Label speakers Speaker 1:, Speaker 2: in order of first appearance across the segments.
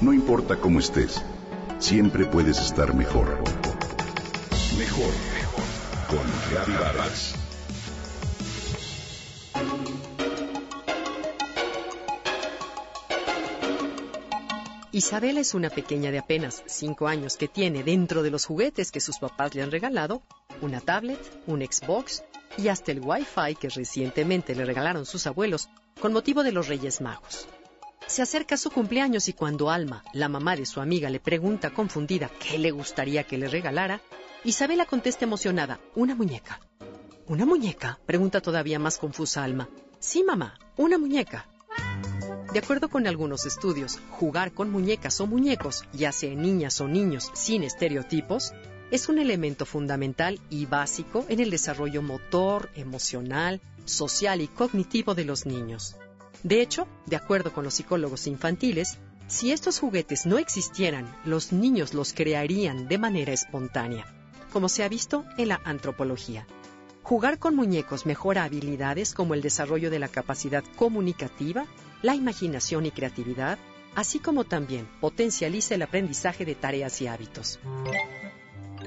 Speaker 1: No importa cómo estés, siempre puedes estar mejor. Mejor, mejor. Con Reavivadas.
Speaker 2: Isabela es una pequeña de apenas 5 años que tiene dentro de los juguetes que sus papás le han regalado una tablet, un Xbox y hasta el Wi-Fi que recientemente le regalaron sus abuelos con motivo de los Reyes Magos. Se acerca su cumpleaños y cuando Alma, la mamá de su amiga, le pregunta confundida qué le gustaría que le regalara, Isabela contesta emocionada, una muñeca. ¿Una muñeca? pregunta todavía más confusa Alma. Sí, mamá, una muñeca. De acuerdo con algunos estudios, jugar con muñecas o muñecos, ya sea niñas o niños sin estereotipos, es un elemento fundamental y básico en el desarrollo motor, emocional, social y cognitivo de los niños. De hecho, de acuerdo con los psicólogos infantiles, si estos juguetes no existieran, los niños los crearían de manera espontánea, como se ha visto en la antropología. Jugar con muñecos mejora habilidades como el desarrollo de la capacidad comunicativa, la imaginación y creatividad, así como también potencializa el aprendizaje de tareas y hábitos.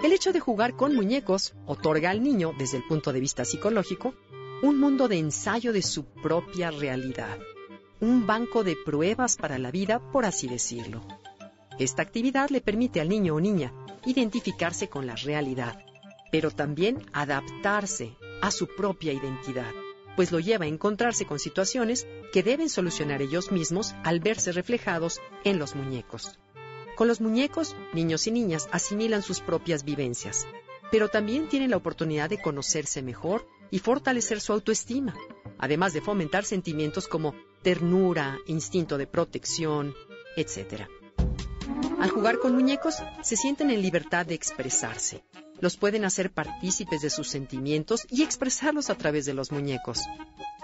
Speaker 2: El hecho de jugar con muñecos otorga al niño, desde el punto de vista psicológico, un mundo de ensayo de su propia realidad, un banco de pruebas para la vida, por así decirlo. Esta actividad le permite al niño o niña identificarse con la realidad, pero también adaptarse a su propia identidad, pues lo lleva a encontrarse con situaciones que deben solucionar ellos mismos al verse reflejados en los muñecos. Con los muñecos, niños y niñas asimilan sus propias vivencias, pero también tienen la oportunidad de conocerse mejor y fortalecer su autoestima, además de fomentar sentimientos como ternura, instinto de protección, etc. Al jugar con muñecos, se sienten en libertad de expresarse. Los pueden hacer partícipes de sus sentimientos y expresarlos a través de los muñecos.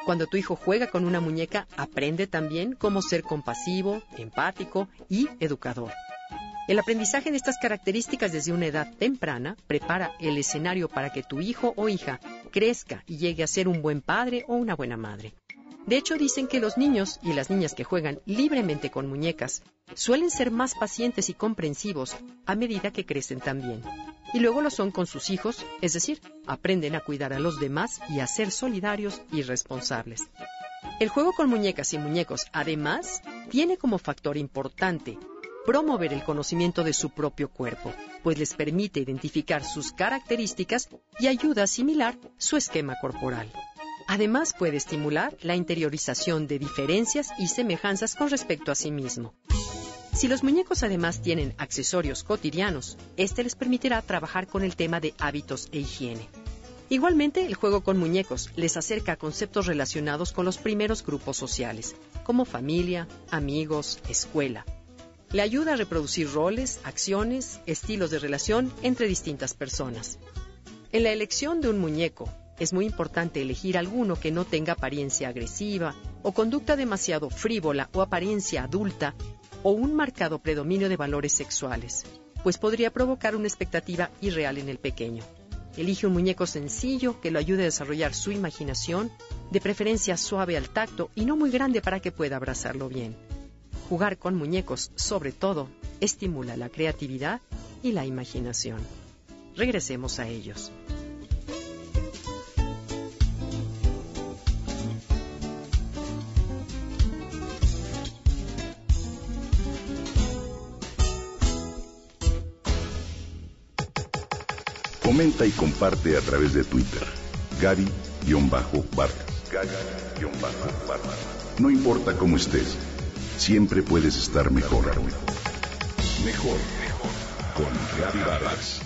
Speaker 2: Cuando tu hijo juega con una muñeca, aprende también cómo ser compasivo, empático y educador. El aprendizaje de estas características desde una edad temprana prepara el escenario para que tu hijo o hija crezca y llegue a ser un buen padre o una buena madre. De hecho, dicen que los niños y las niñas que juegan libremente con muñecas suelen ser más pacientes y comprensivos a medida que crecen también. Y luego lo son con sus hijos, es decir, aprenden a cuidar a los demás y a ser solidarios y responsables. El juego con muñecas y muñecos, además, tiene como factor importante promover el conocimiento de su propio cuerpo, pues les permite identificar sus características y ayuda a asimilar su esquema corporal. Además puede estimular la interiorización de diferencias y semejanzas con respecto a sí mismo. Si los muñecos además tienen accesorios cotidianos, este les permitirá trabajar con el tema de hábitos e higiene. Igualmente, el juego con muñecos les acerca a conceptos relacionados con los primeros grupos sociales, como familia, amigos, escuela, le ayuda a reproducir roles, acciones, estilos de relación entre distintas personas. En la elección de un muñeco, es muy importante elegir alguno que no tenga apariencia agresiva o conducta demasiado frívola o apariencia adulta o un marcado predominio de valores sexuales, pues podría provocar una expectativa irreal en el pequeño. Elige un muñeco sencillo que lo ayude a desarrollar su imaginación, de preferencia suave al tacto y no muy grande para que pueda abrazarlo bien. Jugar con muñecos, sobre todo, estimula la creatividad y la imaginación. Regresemos a ellos.
Speaker 1: Comenta y comparte a través de Twitter. Gaby-Vargas. Gaby-Vargas. No importa cómo estés siempre puedes estar mejor. Mejor, mejor. Con Vargas.